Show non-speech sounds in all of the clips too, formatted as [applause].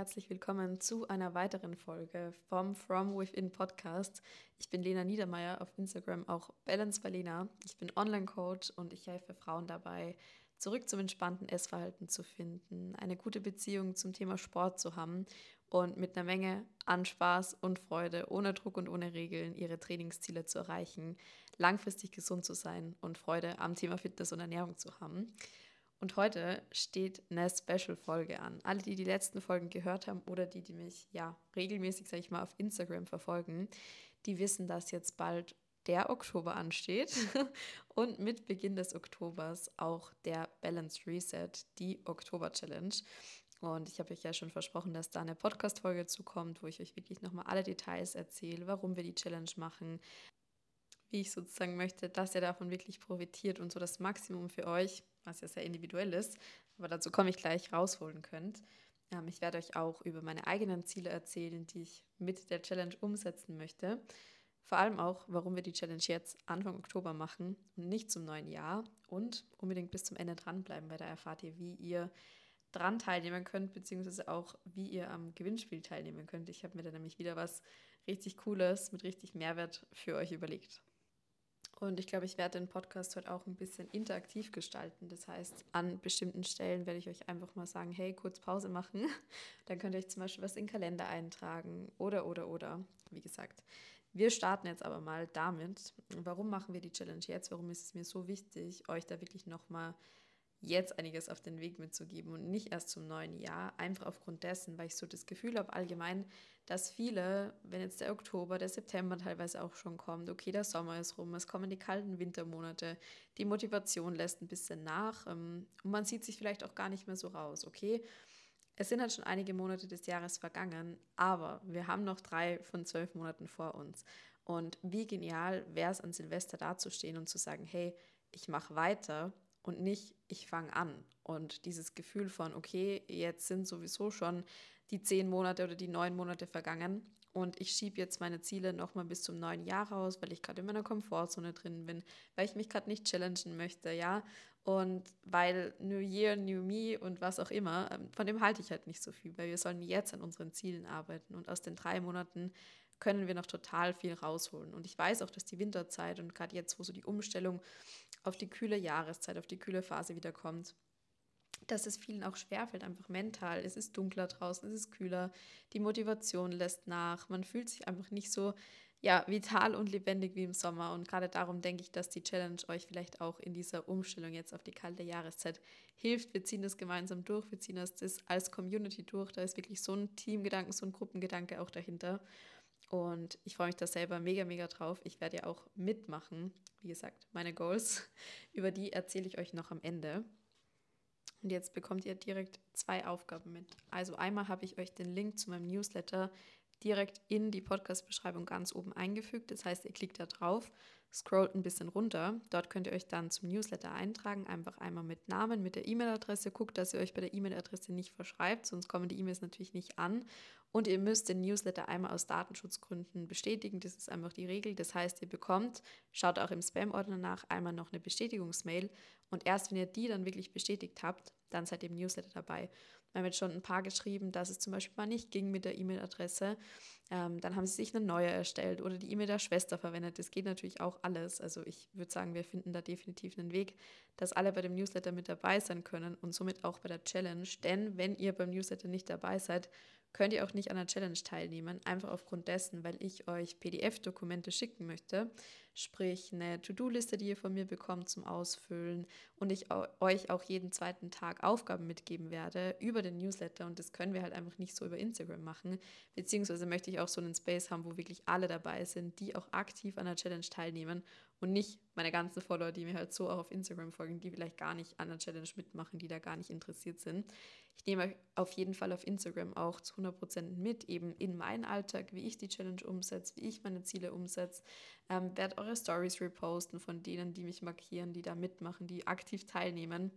herzlich willkommen zu einer weiteren Folge vom From Within Podcast. Ich bin Lena Niedermeyer auf Instagram, auch Balance bei Lena. Ich bin Online-Coach und ich helfe Frauen dabei, zurück zum entspannten Essverhalten zu finden, eine gute Beziehung zum Thema Sport zu haben und mit einer Menge an Spaß und Freude, ohne Druck und ohne Regeln, ihre Trainingsziele zu erreichen, langfristig gesund zu sein und Freude am Thema Fitness und Ernährung zu haben. Und heute steht eine Special-Folge an. Alle, die die letzten Folgen gehört haben oder die, die mich ja regelmäßig, sage ich mal, auf Instagram verfolgen, die wissen, dass jetzt bald der Oktober ansteht [laughs] und mit Beginn des Oktobers auch der Balance Reset, die Oktober Challenge. Und ich habe euch ja schon versprochen, dass da eine Podcast-Folge zukommt, wo ich euch wirklich nochmal alle Details erzähle, warum wir die Challenge machen, wie ich sozusagen möchte, dass ihr davon wirklich profitiert und so das Maximum für euch, was ja sehr individuell ist, aber dazu komme ich gleich, rausholen könnt. Ähm, ich werde euch auch über meine eigenen Ziele erzählen, die ich mit der Challenge umsetzen möchte. Vor allem auch, warum wir die Challenge jetzt Anfang Oktober machen und nicht zum neuen Jahr und unbedingt bis zum Ende dranbleiben, weil da erfahrt ihr, wie ihr dran teilnehmen könnt, beziehungsweise auch, wie ihr am Gewinnspiel teilnehmen könnt. Ich habe mir da nämlich wieder was richtig Cooles mit richtig Mehrwert für euch überlegt. Und ich glaube, ich werde den Podcast heute auch ein bisschen interaktiv gestalten. Das heißt, an bestimmten Stellen werde ich euch einfach mal sagen, hey, kurz Pause machen. [laughs] Dann könnt ihr euch zum Beispiel was in den Kalender eintragen oder, oder, oder. Wie gesagt, wir starten jetzt aber mal damit, warum machen wir die Challenge jetzt? Warum ist es mir so wichtig, euch da wirklich nochmal jetzt einiges auf den Weg mitzugeben und nicht erst zum neuen Jahr. Einfach aufgrund dessen, weil ich so das Gefühl habe allgemein, dass viele, wenn jetzt der Oktober, der September teilweise auch schon kommt, okay, der Sommer ist rum, es kommen die kalten Wintermonate, die Motivation lässt ein bisschen nach ähm, und man sieht sich vielleicht auch gar nicht mehr so raus, okay. Es sind halt schon einige Monate des Jahres vergangen, aber wir haben noch drei von zwölf Monaten vor uns. Und wie genial wäre es an Silvester dazustehen und zu sagen, hey, ich mache weiter und nicht, ich fange an. Und dieses Gefühl von, okay, jetzt sind sowieso schon die zehn Monate oder die neun Monate vergangen und ich schiebe jetzt meine Ziele nochmal bis zum neuen Jahr raus, weil ich gerade in meiner Komfortzone drin bin, weil ich mich gerade nicht challengen möchte, ja. Und weil New Year, New Me und was auch immer, ähm, von dem halte ich halt nicht so viel, weil wir sollen jetzt an unseren Zielen arbeiten. Und aus den drei Monaten können wir noch total viel rausholen. Und ich weiß auch, dass die Winterzeit und gerade jetzt, wo so die Umstellung auf die kühle Jahreszeit, auf die kühle Phase wieder kommt, dass es vielen auch schwerfällt, einfach mental. Es ist dunkler draußen, es ist kühler, die Motivation lässt nach, man fühlt sich einfach nicht so ja, vital und lebendig wie im Sommer. Und gerade darum denke ich, dass die Challenge euch vielleicht auch in dieser Umstellung jetzt auf die kalte Jahreszeit hilft. Wir ziehen das gemeinsam durch, wir ziehen das, das als Community durch. Da ist wirklich so ein Teamgedanke, so ein Gruppengedanke auch dahinter. Und ich freue mich da selber mega, mega drauf. Ich werde ja auch mitmachen. Wie gesagt, meine Goals, [laughs] über die erzähle ich euch noch am Ende. Und jetzt bekommt ihr direkt zwei Aufgaben mit. Also einmal habe ich euch den Link zu meinem Newsletter direkt in die Podcast-Beschreibung ganz oben eingefügt. Das heißt, ihr klickt da drauf, scrollt ein bisschen runter. Dort könnt ihr euch dann zum Newsletter eintragen. Einfach einmal mit Namen, mit der E-Mail-Adresse. Guckt, dass ihr euch bei der E-Mail-Adresse nicht verschreibt, sonst kommen die E-Mails natürlich nicht an. Und ihr müsst den Newsletter einmal aus Datenschutzgründen bestätigen. Das ist einfach die Regel. Das heißt, ihr bekommt, schaut auch im Spam-Ordner nach, einmal noch eine Bestätigungsmail. Und erst wenn ihr die dann wirklich bestätigt habt, dann seid ihr im Newsletter dabei. Wir haben jetzt schon ein paar geschrieben, dass es zum Beispiel mal nicht ging mit der E-Mail-Adresse. Ähm, dann haben sie sich eine neue erstellt oder die E-Mail der Schwester verwendet. Das geht natürlich auch alles. Also ich würde sagen, wir finden da definitiv einen Weg, dass alle bei dem Newsletter mit dabei sein können und somit auch bei der Challenge. Denn wenn ihr beim Newsletter nicht dabei seid, könnt ihr auch nicht an der Challenge teilnehmen, einfach aufgrund dessen, weil ich euch PDF-Dokumente schicken möchte, sprich eine To-Do-Liste, die ihr von mir bekommt zum Ausfüllen und ich euch auch jeden zweiten Tag Aufgaben mitgeben werde über den Newsletter und das können wir halt einfach nicht so über Instagram machen, beziehungsweise möchte ich auch so einen Space haben, wo wirklich alle dabei sind, die auch aktiv an der Challenge teilnehmen und nicht meine ganzen Follower, die mir halt so auch auf Instagram folgen, die vielleicht gar nicht an der Challenge mitmachen, die da gar nicht interessiert sind. Ich nehme auf jeden Fall auf Instagram auch zu 100% mit, eben in meinen Alltag, wie ich die Challenge umsetze, wie ich meine Ziele umsetze. Ähm, werde eure Stories reposten von denen, die mich markieren, die da mitmachen, die aktiv teilnehmen.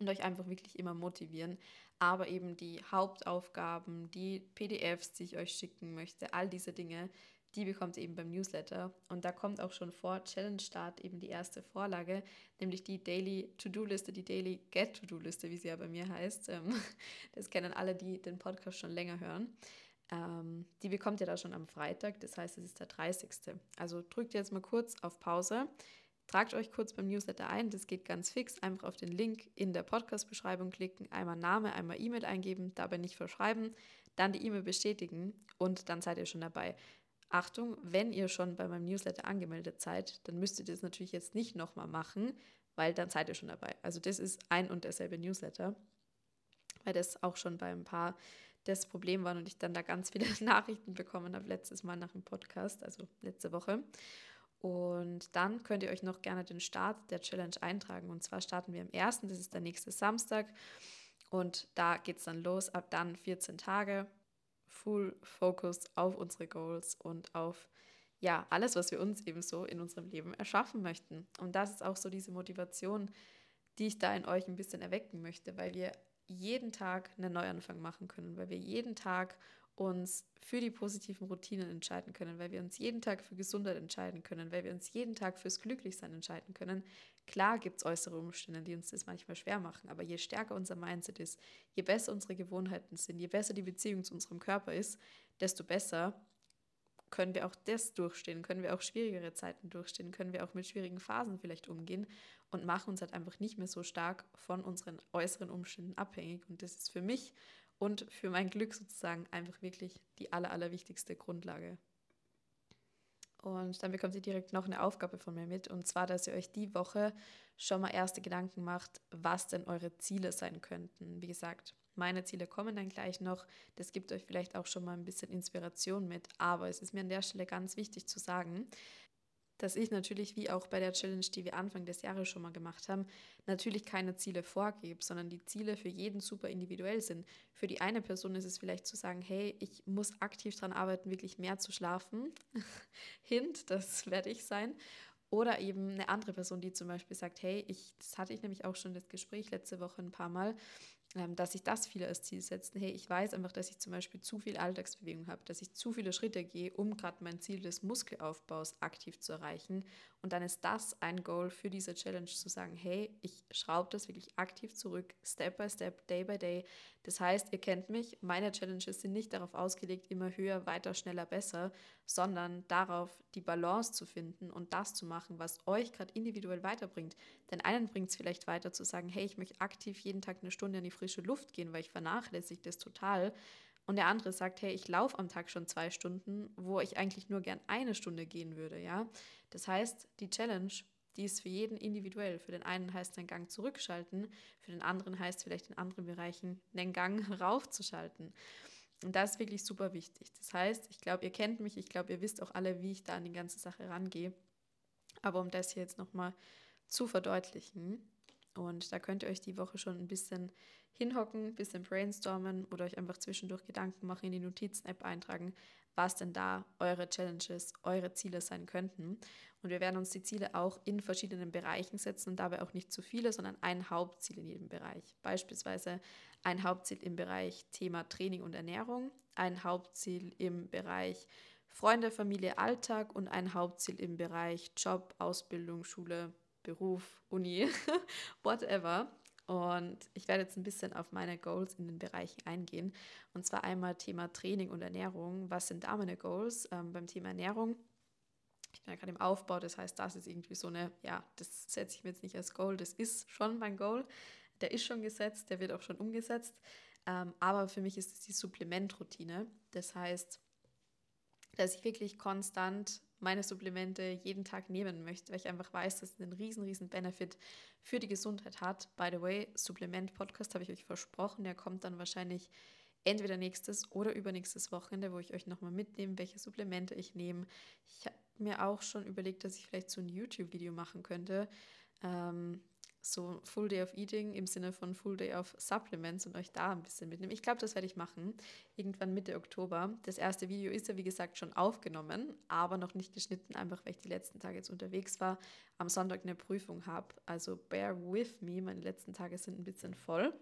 und euch einfach wirklich immer motivieren. Aber eben die Hauptaufgaben, die PDFs, die ich euch schicken möchte, all diese Dinge, die bekommt ihr eben beim Newsletter. Und da kommt auch schon vor Challenge Start eben die erste Vorlage, nämlich die Daily To-Do-Liste, die Daily Get-To-Do-Liste, wie sie ja bei mir heißt. Ähm, [laughs] das kennen alle, die den Podcast schon länger hören. Ähm, die bekommt ihr da schon am Freitag, das heißt, es ist der 30. Also drückt jetzt mal kurz auf Pause. Tragt euch kurz beim Newsletter ein, das geht ganz fix. Einfach auf den Link in der Podcast-Beschreibung klicken, einmal Name, einmal E-Mail eingeben, dabei nicht verschreiben, dann die E-Mail bestätigen und dann seid ihr schon dabei. Achtung, wenn ihr schon bei meinem Newsletter angemeldet seid, dann müsst ihr das natürlich jetzt nicht nochmal machen, weil dann seid ihr schon dabei. Also das ist ein und derselbe Newsletter, weil das auch schon bei ein paar das Problem war und ich dann da ganz viele [laughs] Nachrichten bekommen habe letztes Mal nach dem Podcast, also letzte Woche. Und dann könnt ihr euch noch gerne den Start der Challenge eintragen. Und zwar starten wir am 1., das ist der nächste Samstag. Und da geht es dann los, ab dann 14 Tage Full Focus auf unsere Goals und auf ja, alles, was wir uns eben so in unserem Leben erschaffen möchten. Und das ist auch so diese Motivation, die ich da in euch ein bisschen erwecken möchte, weil wir jeden Tag einen Neuanfang machen können, weil wir jeden Tag uns für die positiven Routinen entscheiden können, weil wir uns jeden Tag für Gesundheit entscheiden können, weil wir uns jeden Tag fürs Glücklichsein entscheiden können. Klar gibt es äußere Umstände, die uns das manchmal schwer machen, aber je stärker unser Mindset ist, je besser unsere Gewohnheiten sind, je besser die Beziehung zu unserem Körper ist, desto besser können wir auch das durchstehen, können wir auch schwierigere Zeiten durchstehen, können wir auch mit schwierigen Phasen vielleicht umgehen und machen uns halt einfach nicht mehr so stark von unseren äußeren Umständen abhängig. Und das ist für mich und für mein Glück sozusagen einfach wirklich die aller, allerwichtigste Grundlage. Und dann bekommt ihr direkt noch eine Aufgabe von mir mit, und zwar, dass ihr euch die Woche schon mal erste Gedanken macht, was denn eure Ziele sein könnten. Wie gesagt, meine Ziele kommen dann gleich noch. Das gibt euch vielleicht auch schon mal ein bisschen Inspiration mit. Aber es ist mir an der Stelle ganz wichtig zu sagen, dass ich natürlich, wie auch bei der Challenge, die wir Anfang des Jahres schon mal gemacht haben, natürlich keine Ziele vorgebe, sondern die Ziele für jeden super individuell sind. Für die eine Person ist es vielleicht zu sagen, hey, ich muss aktiv daran arbeiten, wirklich mehr zu schlafen. [laughs] Hint, das werde ich sein. Oder eben eine andere Person, die zum Beispiel sagt, hey, ich, das hatte ich nämlich auch schon das Gespräch letzte Woche ein paar Mal, dass sich das viele als Ziel setzen. Hey, ich weiß einfach, dass ich zum Beispiel zu viel Alltagsbewegung habe, dass ich zu viele Schritte gehe, um gerade mein Ziel des Muskelaufbaus aktiv zu erreichen. Und dann ist das ein Goal für diese Challenge zu sagen, hey, ich schraube das wirklich aktiv zurück, Step by Step, Day by Day. Das heißt, ihr kennt mich, meine Challenges sind nicht darauf ausgelegt, immer höher, weiter, schneller, besser, sondern darauf, die Balance zu finden und das zu machen, was euch gerade individuell weiterbringt. Denn einen bringt es vielleicht weiter zu sagen, hey, ich möchte aktiv jeden Tag eine Stunde in die frische Luft gehen, weil ich vernachlässige das total. Und der andere sagt, hey, ich laufe am Tag schon zwei Stunden, wo ich eigentlich nur gern eine Stunde gehen würde, ja. Das heißt, die Challenge, die ist für jeden individuell. Für den einen heißt den Gang zurückschalten, für den anderen heißt vielleicht in anderen Bereichen den Gang [laughs] raufzuschalten. Und das ist wirklich super wichtig. Das heißt, ich glaube, ihr kennt mich, ich glaube, ihr wisst auch alle, wie ich da an die ganze Sache rangehe. Aber um das hier jetzt nochmal zu verdeutlichen, und da könnt ihr euch die Woche schon ein bisschen hinhocken, bisschen brainstormen oder euch einfach zwischendurch Gedanken machen, in die Notizen-App eintragen, was denn da eure Challenges, eure Ziele sein könnten. Und wir werden uns die Ziele auch in verschiedenen Bereichen setzen und dabei auch nicht zu viele, sondern ein Hauptziel in jedem Bereich. Beispielsweise ein Hauptziel im Bereich Thema Training und Ernährung, ein Hauptziel im Bereich Freunde, Familie, Alltag und ein Hauptziel im Bereich Job, Ausbildung, Schule, Beruf, Uni, [laughs] whatever. Und ich werde jetzt ein bisschen auf meine Goals in den Bereichen eingehen. Und zwar einmal Thema Training und Ernährung. Was sind da meine Goals ähm, beim Thema Ernährung? Ich bin ja gerade im Aufbau, das heißt, das ist irgendwie so eine, ja, das setze ich mir jetzt nicht als Goal, das ist schon mein Goal. Der ist schon gesetzt, der wird auch schon umgesetzt. Ähm, aber für mich ist es die Supplementroutine. Das heißt, dass ich wirklich konstant meine Supplemente jeden Tag nehmen möchte, weil ich einfach weiß, dass es einen riesen, riesen Benefit für die Gesundheit hat. By the way, Supplement-Podcast habe ich euch versprochen, der kommt dann wahrscheinlich entweder nächstes oder übernächstes Wochenende, wo ich euch nochmal mitnehme, welche Supplemente ich nehme. Ich habe mir auch schon überlegt, dass ich vielleicht so ein YouTube-Video machen könnte. Ähm, so Full Day of Eating im Sinne von Full Day of Supplements und euch da ein bisschen mitnehmen. Ich glaube, das werde ich machen, irgendwann Mitte Oktober. Das erste Video ist ja, wie gesagt, schon aufgenommen, aber noch nicht geschnitten, einfach weil ich die letzten Tage jetzt unterwegs war, am Sonntag eine Prüfung habe. Also bear with me, meine letzten Tage sind ein bisschen voll.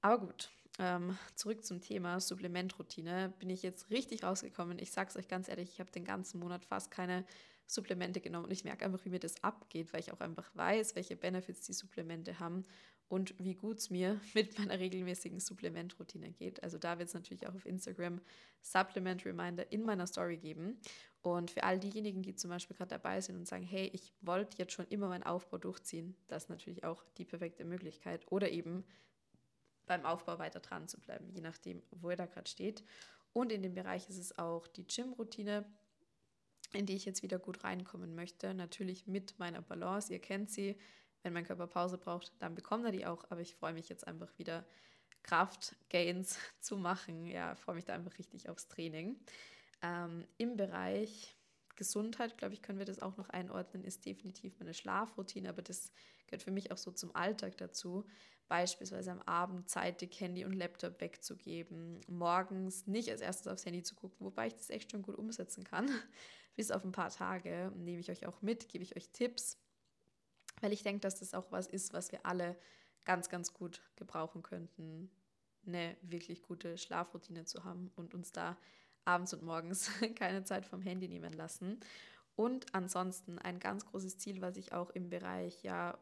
Aber gut, ähm, zurück zum Thema Supplementroutine. Bin ich jetzt richtig rausgekommen. Ich sage es euch ganz ehrlich, ich habe den ganzen Monat fast keine Supplemente genommen und ich merke einfach, wie mir das abgeht, weil ich auch einfach weiß, welche Benefits die Supplemente haben und wie gut es mir [laughs] mit meiner regelmäßigen Supplementroutine geht. Also da wird es natürlich auch auf Instagram Supplement Reminder in meiner Story geben. Und für all diejenigen, die zum Beispiel gerade dabei sind und sagen, hey, ich wollte jetzt schon immer meinen Aufbau durchziehen, das ist natürlich auch die perfekte Möglichkeit. Oder eben beim Aufbau weiter dran zu bleiben, je nachdem, wo ihr da gerade steht. Und in dem Bereich ist es auch die Gym-Routine in die ich jetzt wieder gut reinkommen möchte. Natürlich mit meiner Balance. Ihr kennt sie. Wenn mein Körper Pause braucht, dann bekommt er die auch. Aber ich freue mich jetzt einfach wieder Kraftgains [laughs] zu machen. Ja, freue mich da einfach richtig aufs Training. Ähm, Im Bereich Gesundheit, glaube ich, können wir das auch noch einordnen, ist definitiv meine Schlafroutine, aber das gehört für mich auch so zum Alltag dazu. Beispielsweise am Abend zeitig Handy und Laptop wegzugeben, morgens nicht als erstes aufs Handy zu gucken, wobei ich das echt schon gut umsetzen kann bis auf ein paar Tage nehme ich euch auch mit, gebe ich euch Tipps, weil ich denke, dass das auch was ist, was wir alle ganz, ganz gut gebrauchen könnten, eine wirklich gute Schlafroutine zu haben und uns da abends und morgens [laughs] keine Zeit vom Handy nehmen lassen. Und ansonsten ein ganz großes Ziel, was ich auch im Bereich ja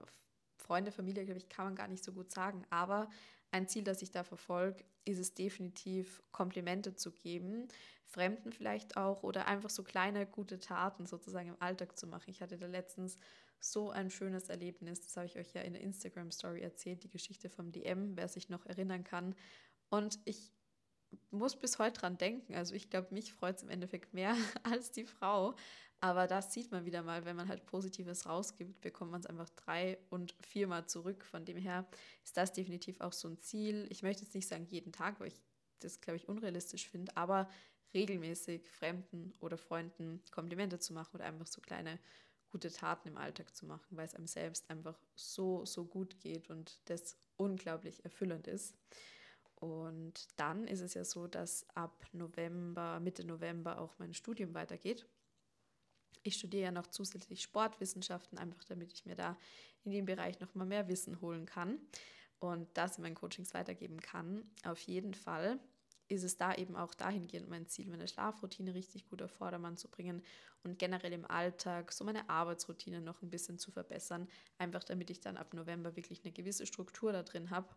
Freunde, Familie, glaube ich, kann man gar nicht so gut sagen, aber ein Ziel, das ich da verfolge, ist es definitiv, Komplimente zu geben, Fremden vielleicht auch oder einfach so kleine gute Taten sozusagen im Alltag zu machen. Ich hatte da letztens so ein schönes Erlebnis, das habe ich euch ja in der Instagram-Story erzählt, die Geschichte vom DM, wer sich noch erinnern kann. Und ich muss bis heute dran denken. Also ich glaube, mich freut es im Endeffekt mehr [laughs] als die Frau. Aber das sieht man wieder mal, wenn man halt Positives rausgibt, bekommt man es einfach drei und viermal zurück. Von dem her ist das definitiv auch so ein Ziel. Ich möchte jetzt nicht sagen jeden Tag, weil ich das, glaube ich, unrealistisch finde, aber regelmäßig Fremden oder Freunden Komplimente zu machen oder einfach so kleine gute Taten im Alltag zu machen, weil es einem selbst einfach so, so gut geht und das unglaublich erfüllend ist. Und dann ist es ja so, dass ab November, Mitte November auch mein Studium weitergeht. Ich studiere ja noch zusätzlich Sportwissenschaften, einfach damit ich mir da in dem Bereich noch mal mehr Wissen holen kann und das in meinen Coachings weitergeben kann. Auf jeden Fall ist es da eben auch dahingehend mein Ziel, meine Schlafroutine richtig gut auf Vordermann zu bringen und generell im Alltag so meine Arbeitsroutine noch ein bisschen zu verbessern, einfach damit ich dann ab November wirklich eine gewisse Struktur da drin habe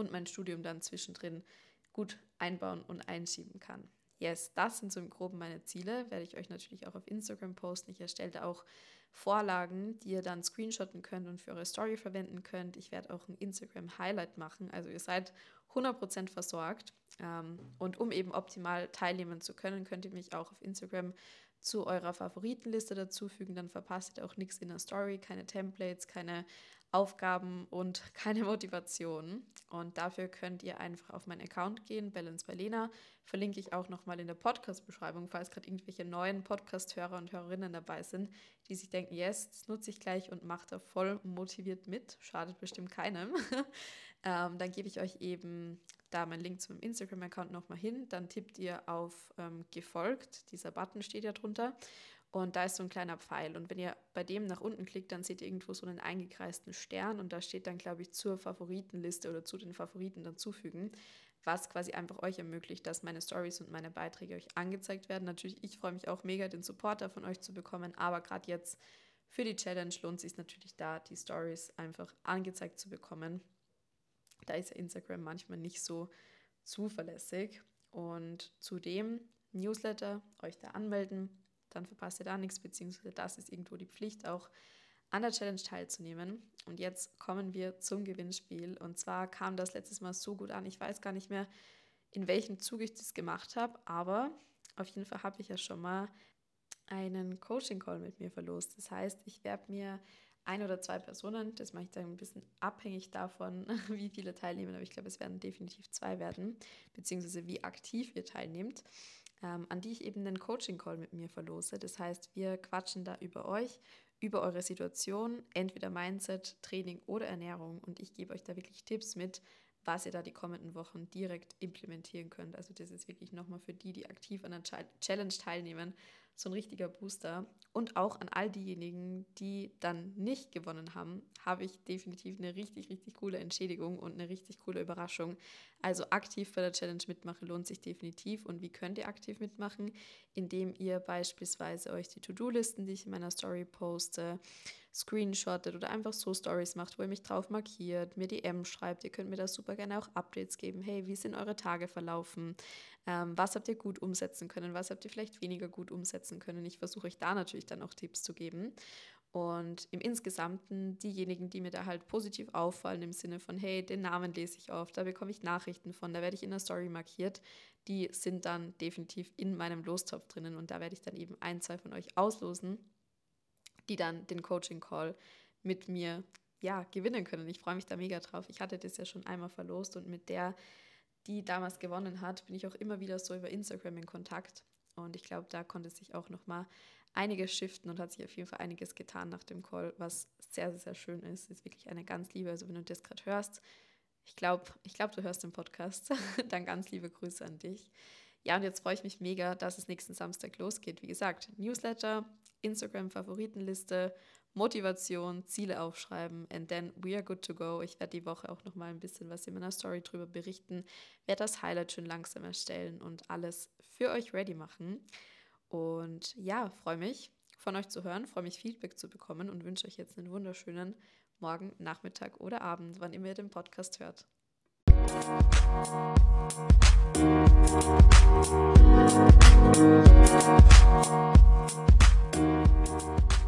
und mein Studium dann zwischendrin gut einbauen und einschieben kann. Yes, das sind so im Groben meine Ziele. Werde ich euch natürlich auch auf Instagram posten. Ich erstelle auch Vorlagen, die ihr dann screenshotten könnt und für eure Story verwenden könnt. Ich werde auch ein Instagram-Highlight machen. Also ihr seid 100% versorgt. Ähm, und um eben optimal teilnehmen zu können, könnt ihr mich auch auf Instagram zu eurer Favoritenliste dazufügen. Dann verpasst ihr auch nichts in der Story, keine Templates, keine Aufgaben und [laughs] keine Motivation. Und dafür könnt ihr einfach auf meinen Account gehen, Balance Lena. Verlinke ich auch nochmal in der Podcast-Beschreibung, falls gerade irgendwelche neuen Podcast-Hörer und Hörerinnen dabei sind, die sich denken, yes, das nutze ich gleich und macht da voll motiviert mit. Schadet bestimmt keinem. [laughs] ähm, dann gebe ich euch eben da meinen Link zum Instagram-Account nochmal hin. Dann tippt ihr auf ähm, gefolgt. Dieser Button steht ja drunter. Und da ist so ein kleiner Pfeil. Und wenn ihr bei dem nach unten klickt, dann seht ihr irgendwo so einen eingekreisten Stern und da steht dann, glaube ich, zur Favoritenliste oder zu den Favoriten dann zufügen, was quasi einfach euch ermöglicht, dass meine Stories und meine Beiträge euch angezeigt werden. Natürlich, ich freue mich auch mega, den Supporter von euch zu bekommen, aber gerade jetzt für die Challenge lohnt es sich natürlich da, die Stories einfach angezeigt zu bekommen. Da ist ja Instagram manchmal nicht so zuverlässig. Und zudem Newsletter, euch da anmelden, dann verpasst ihr da nichts, beziehungsweise das ist irgendwo die Pflicht, auch an der Challenge teilzunehmen. Und jetzt kommen wir zum Gewinnspiel. Und zwar kam das letztes Mal so gut an. Ich weiß gar nicht mehr, in welchem Zug ich das gemacht habe, aber auf jeden Fall habe ich ja schon mal einen Coaching-Call mit mir verlost. Das heißt, ich werde mir ein oder zwei Personen, das mache ich dann ein bisschen abhängig davon, [laughs] wie viele teilnehmen, aber ich glaube, es werden definitiv zwei werden, beziehungsweise wie aktiv ihr teilnehmt ähm, an die ich eben einen Coaching-Call mit mir verlose. Das heißt, wir quatschen da über euch, über eure Situation, entweder Mindset, Training oder Ernährung. Und ich gebe euch da wirklich Tipps mit, was ihr da die kommenden Wochen direkt implementieren könnt. Also das ist wirklich nochmal für die, die aktiv an der Challenge teilnehmen, so ein richtiger Booster. Und auch an all diejenigen, die dann nicht gewonnen haben, habe ich definitiv eine richtig, richtig coole Entschädigung und eine richtig coole Überraschung. Also aktiv bei der Challenge mitmachen lohnt sich definitiv. Und wie könnt ihr aktiv mitmachen? Indem ihr beispielsweise euch die To-Do-Listen, die ich in meiner Story poste, screenshottet oder einfach so Stories macht, wo ihr mich drauf markiert, mir DM schreibt. Ihr könnt mir da super gerne auch Updates geben. Hey, wie sind eure Tage verlaufen? Ähm, was habt ihr gut umsetzen können? Was habt ihr vielleicht weniger gut umsetzen können? Ich versuche euch da natürlich dann auch Tipps zu geben. Und im Insgesamten diejenigen, die mir da halt positiv auffallen, im Sinne von, hey, den Namen lese ich oft, da bekomme ich Nachrichten von, da werde ich in der Story markiert, die sind dann definitiv in meinem Lostopf drinnen und da werde ich dann eben ein, zwei von euch auslosen die dann den Coaching-Call mit mir ja, gewinnen können. Ich freue mich da mega drauf. Ich hatte das ja schon einmal verlost und mit der, die damals gewonnen hat, bin ich auch immer wieder so über Instagram in Kontakt. Und ich glaube, da konnte sich auch nochmal einiges shiften und hat sich auf jeden Fall einiges getan nach dem Call, was sehr, sehr, sehr schön ist. Ist wirklich eine ganz liebe. Also, wenn du das gerade hörst, ich glaube, ich glaub, du hörst den Podcast, [laughs] dann ganz liebe Grüße an dich. Ja, und jetzt freue ich mich mega, dass es nächsten Samstag losgeht. Wie gesagt, Newsletter, Instagram-Favoritenliste, Motivation, Ziele aufschreiben and then we are good to go. Ich werde die Woche auch noch mal ein bisschen was in meiner Story drüber berichten, werde das Highlight schön langsam erstellen und alles für euch ready machen. Und ja, freue mich von euch zu hören, freue mich Feedback zu bekommen und wünsche euch jetzt einen wunderschönen Morgen, Nachmittag oder Abend, wann immer ihr den Podcast hört. Musik